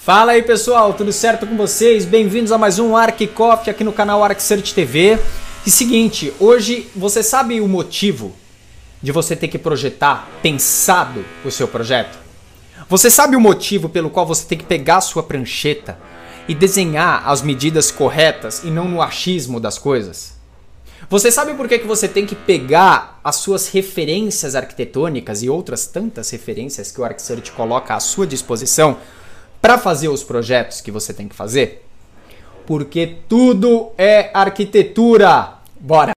Fala aí pessoal, tudo certo com vocês? Bem-vindos a mais um Arc Coffee aqui no canal ArcSearch TV. E seguinte, hoje você sabe o motivo de você ter que projetar pensado o seu projeto? Você sabe o motivo pelo qual você tem que pegar sua prancheta e desenhar as medidas corretas e não no achismo das coisas? Você sabe por que, que você tem que pegar as suas referências arquitetônicas e outras tantas referências que o ArcSearch coloca à sua disposição para fazer os projetos que você tem que fazer? Porque tudo é arquitetura. Bora!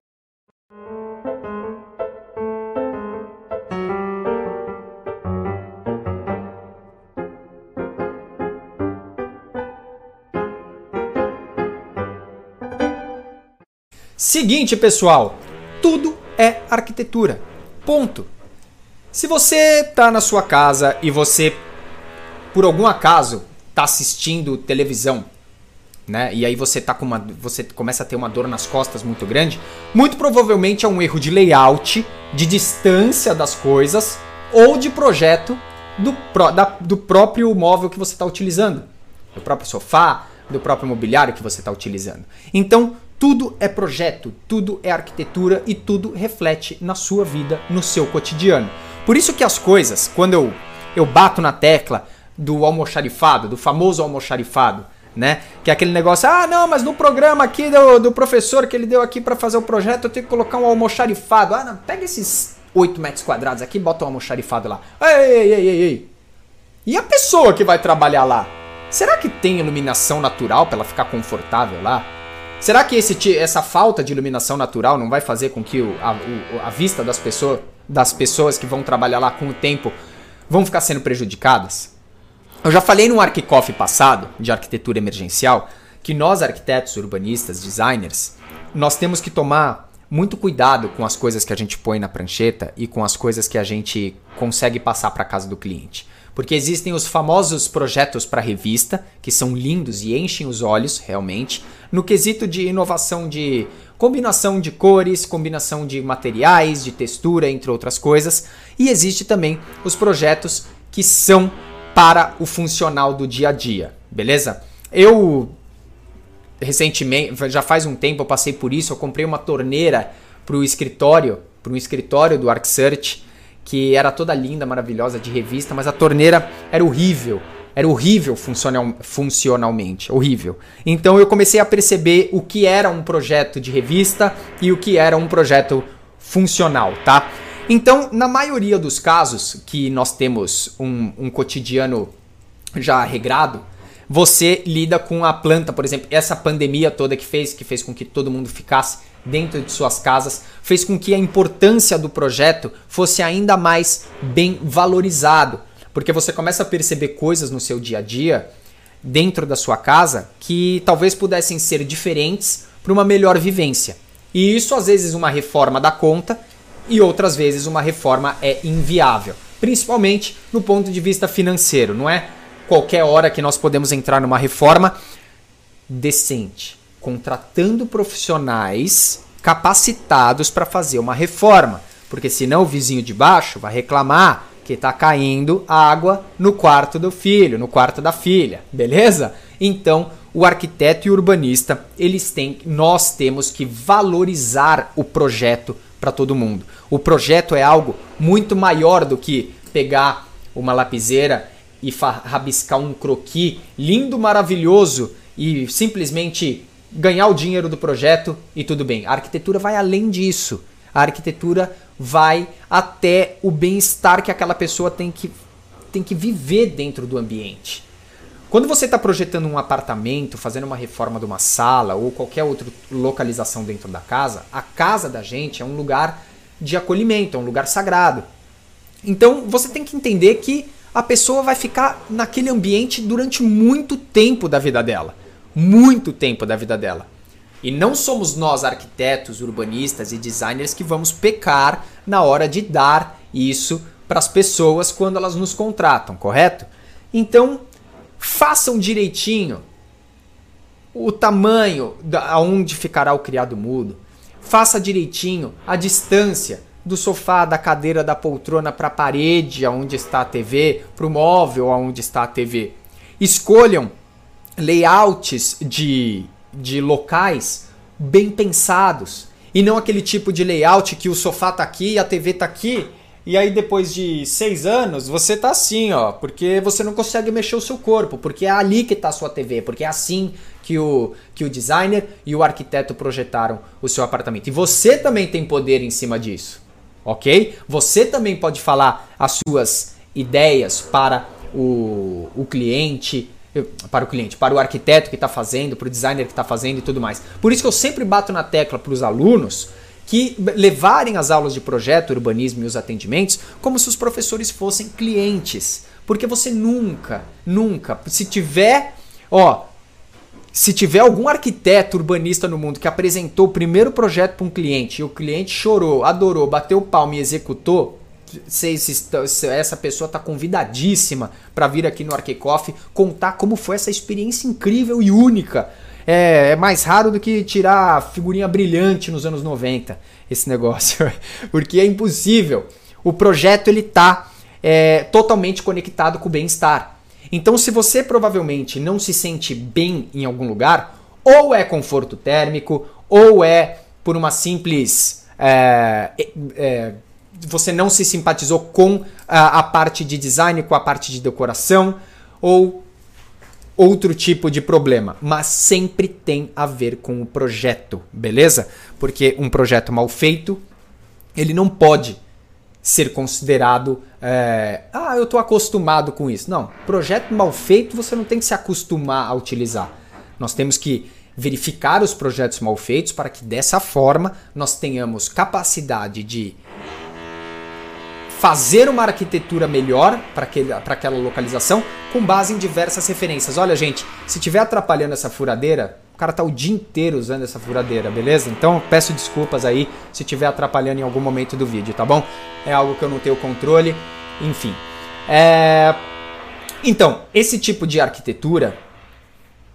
Seguinte, pessoal, tudo é arquitetura. Ponto. Se você está na sua casa e você, por algum acaso, está assistindo televisão, né? E aí você tá com uma, você começa a ter uma dor nas costas muito grande, muito provavelmente é um erro de layout, de distância das coisas ou de projeto do, da, do próprio móvel que você está utilizando, do próprio sofá, do próprio mobiliário que você está utilizando. Então tudo é projeto, tudo é arquitetura e tudo reflete na sua vida, no seu cotidiano. Por isso que as coisas, quando eu, eu bato na tecla do almoxarifado, do famoso almoxarifado, né? Que é aquele negócio, ah, não, mas no programa aqui do, do professor que ele deu aqui para fazer o projeto, eu tenho que colocar um almoxarifado. Ah, não, pega esses 8 metros quadrados aqui e bota um almoxarifado lá. Ei, ei, ei, ei, ei. E a pessoa que vai trabalhar lá? Será que tem iluminação natural para ela ficar confortável lá? Será que esse, essa falta de iluminação natural não vai fazer com que o, a, o, a vista das, pessoa, das pessoas que vão trabalhar lá com o tempo vão ficar sendo prejudicadas? Eu já falei no Arquicoff passado, de arquitetura emergencial, que nós arquitetos, urbanistas, designers, nós temos que tomar muito cuidado com as coisas que a gente põe na prancheta e com as coisas que a gente consegue passar para casa do cliente. Porque existem os famosos projetos para revista, que são lindos e enchem os olhos, realmente, no quesito de inovação de combinação de cores, combinação de materiais, de textura, entre outras coisas. E existe também os projetos que são para o funcional do dia a dia, beleza? Eu recentemente, já faz um tempo eu passei por isso, eu comprei uma torneira para o escritório, para um escritório do ArcSearch que era toda linda, maravilhosa, de revista, mas a torneira era horrível. Era horrível funcional, funcionalmente, horrível. Então eu comecei a perceber o que era um projeto de revista e o que era um projeto funcional, tá? Então, na maioria dos casos que nós temos um, um cotidiano já regrado, você lida com a planta, por exemplo, essa pandemia toda que fez, que fez com que todo mundo ficasse dentro de suas casas, fez com que a importância do projeto fosse ainda mais bem valorizado, porque você começa a perceber coisas no seu dia a dia dentro da sua casa que talvez pudessem ser diferentes para uma melhor vivência. E isso às vezes uma reforma dá conta e outras vezes uma reforma é inviável, principalmente no ponto de vista financeiro, não é? Qualquer hora que nós podemos entrar numa reforma decente contratando profissionais capacitados para fazer uma reforma, porque senão o vizinho de baixo vai reclamar que está caindo água no quarto do filho, no quarto da filha, beleza? Então, o arquiteto e o urbanista, eles têm, nós temos que valorizar o projeto para todo mundo. O projeto é algo muito maior do que pegar uma lapiseira e rabiscar um croquis lindo, maravilhoso e simplesmente ganhar o dinheiro do projeto e tudo bem. A arquitetura vai além disso. A arquitetura vai até o bem-estar que aquela pessoa tem que, tem que viver dentro do ambiente. Quando você está projetando um apartamento, fazendo uma reforma de uma sala ou qualquer outra localização dentro da casa, a casa da gente é um lugar de acolhimento, é um lugar sagrado. Então você tem que entender que a pessoa vai ficar naquele ambiente durante muito tempo da vida dela muito tempo da vida dela. E não somos nós, arquitetos, urbanistas e designers, que vamos pecar na hora de dar isso para as pessoas quando elas nos contratam, correto? Então, façam direitinho o tamanho aonde ficará o criado mudo. Faça direitinho a distância do sofá, da cadeira, da poltrona para a parede aonde está a TV, para o móvel aonde está a TV. escolham layouts de, de locais bem pensados. E não aquele tipo de layout que o sofá tá aqui, a TV tá aqui, e aí depois de seis anos você tá assim, ó, porque você não consegue mexer o seu corpo, porque é ali que tá a sua TV, porque é assim que o, que o designer e o arquiteto projetaram o seu apartamento. E você também tem poder em cima disso, ok? Você também pode falar as suas ideias para o, o cliente, para o cliente, para o arquiteto que está fazendo, para o designer que está fazendo e tudo mais. Por isso que eu sempre bato na tecla para os alunos que levarem as aulas de projeto, urbanismo e os atendimentos como se os professores fossem clientes. Porque você nunca, nunca, se tiver, ó, se tiver algum arquiteto urbanista no mundo que apresentou o primeiro projeto para um cliente e o cliente chorou, adorou, bateu o palmo e executou, essa pessoa está convidadíssima para vir aqui no Arquecoff contar como foi essa experiência incrível e única. É, é, mais raro do que tirar figurinha brilhante nos anos 90, esse negócio. Porque é impossível. O projeto ele está é, totalmente conectado com o bem-estar. Então, se você provavelmente não se sente bem em algum lugar, ou é conforto térmico, ou é por uma simples. É, é, você não se simpatizou com a, a parte de design, com a parte de decoração, ou outro tipo de problema, mas sempre tem a ver com o projeto, beleza? Porque um projeto mal feito, ele não pode ser considerado, é, ah, eu estou acostumado com isso. Não, projeto mal feito você não tem que se acostumar a utilizar. Nós temos que verificar os projetos mal feitos para que dessa forma nós tenhamos capacidade de fazer uma arquitetura melhor para aquela localização com base em diversas referências. Olha, gente, se estiver atrapalhando essa furadeira, o cara tá o dia inteiro usando essa furadeira, beleza? Então peço desculpas aí se estiver atrapalhando em algum momento do vídeo, tá bom? É algo que eu não tenho controle, enfim. É... Então, esse tipo de arquitetura,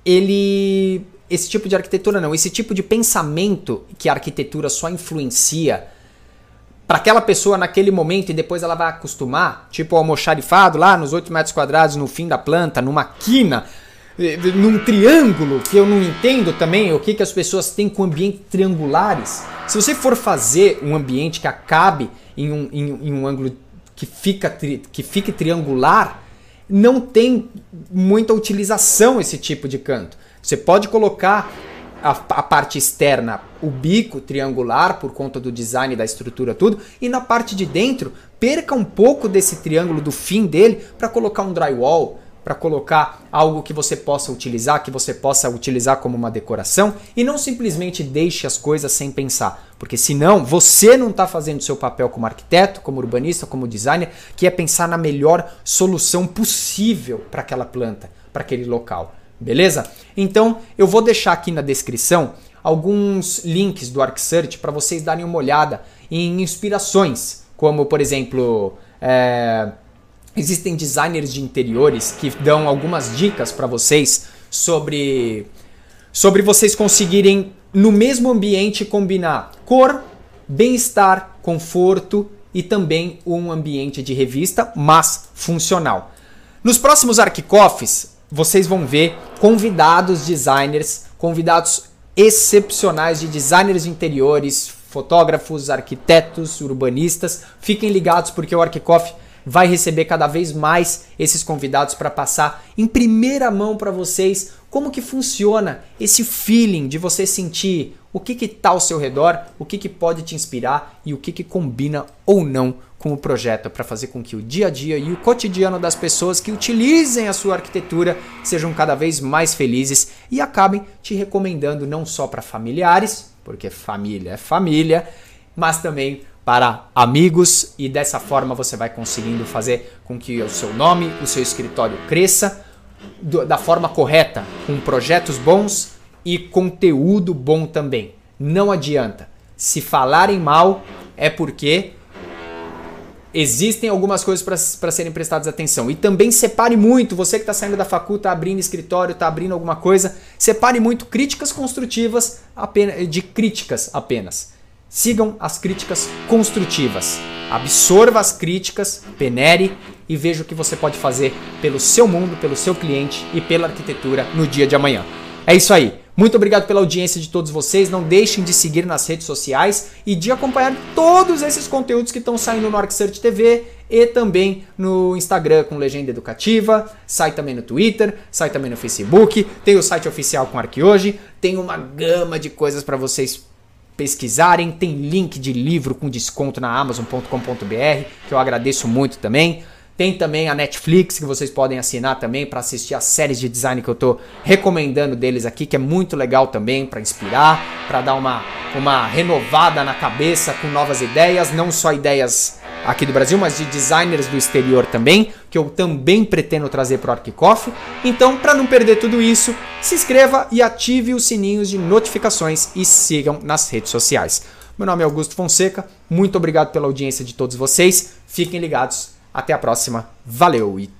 ele. Esse tipo de arquitetura não, esse tipo de pensamento que a arquitetura só influencia para aquela pessoa naquele momento e depois ela vai acostumar, tipo o almoxarifado lá nos 8 metros quadrados no fim da planta, numa quina, eh, num triângulo, que eu não entendo também o que, que as pessoas têm com ambientes triangulares. Se você for fazer um ambiente que acabe em um, em, em um ângulo que, fica tri, que fique triangular, não tem muita utilização esse tipo de canto. Você pode colocar a, a, parte externa, o bico triangular por conta do design da estrutura tudo, e na parte de dentro perca um pouco desse triângulo do fim dele para colocar um drywall, para colocar algo que você possa utilizar, que você possa utilizar como uma decoração e não simplesmente deixe as coisas sem pensar, porque senão você não está fazendo seu papel como arquiteto, como urbanista, como designer, que é pensar na melhor solução possível para aquela planta, para aquele local. Beleza? Então eu vou deixar aqui na descrição alguns links do ArcSearch para vocês darem uma olhada em inspirações, como por exemplo, é, existem designers de interiores que dão algumas dicas para vocês sobre sobre vocês conseguirem no mesmo ambiente combinar cor, bem-estar, conforto e também um ambiente de revista, mas funcional. Nos próximos Arquicoffs, vocês vão ver convidados designers, convidados excepcionais de designers de interiores, fotógrafos, arquitetos, urbanistas. Fiquem ligados porque o Arquicoff vai receber cada vez mais esses convidados para passar em primeira mão para vocês como que funciona esse feeling de você sentir o que está ao seu redor, o que, que pode te inspirar e o que, que combina ou não com o projeto para fazer com que o dia a dia e o cotidiano das pessoas que utilizem a sua arquitetura sejam cada vez mais felizes e acabem te recomendando não só para familiares, porque família é família, mas também para amigos e dessa forma você vai conseguindo fazer com que o seu nome, o seu escritório cresça da forma correta, com projetos bons e conteúdo bom também. Não adianta. Se falarem mal é porque existem algumas coisas para serem prestadas atenção. E também separe muito, você que está saindo da faculdade, está abrindo escritório, está abrindo alguma coisa, separe muito críticas construtivas apenas, de críticas apenas. Sigam as críticas construtivas. Absorva as críticas, penere e veja o que você pode fazer pelo seu mundo, pelo seu cliente e pela arquitetura no dia de amanhã. É isso aí. Muito obrigado pela audiência de todos vocês. Não deixem de seguir nas redes sociais e de acompanhar todos esses conteúdos que estão saindo no ArcSearch TV e também no Instagram com legenda educativa, sai também no Twitter, sai também no Facebook, tem o site oficial com Arquehoje, tem uma gama de coisas para vocês pesquisarem, tem link de livro com desconto na amazon.com.br, que eu agradeço muito também. Tem também a Netflix que vocês podem assinar também para assistir as séries de design que eu estou recomendando deles aqui, que é muito legal também para inspirar, para dar uma, uma renovada na cabeça com novas ideias, não só ideias aqui do Brasil, mas de designers do exterior também, que eu também pretendo trazer para o Arquicoff. Então, para não perder tudo isso, se inscreva e ative os sininhos de notificações e sigam nas redes sociais. Meu nome é Augusto Fonseca, muito obrigado pela audiência de todos vocês, fiquem ligados até a próxima. Valeu e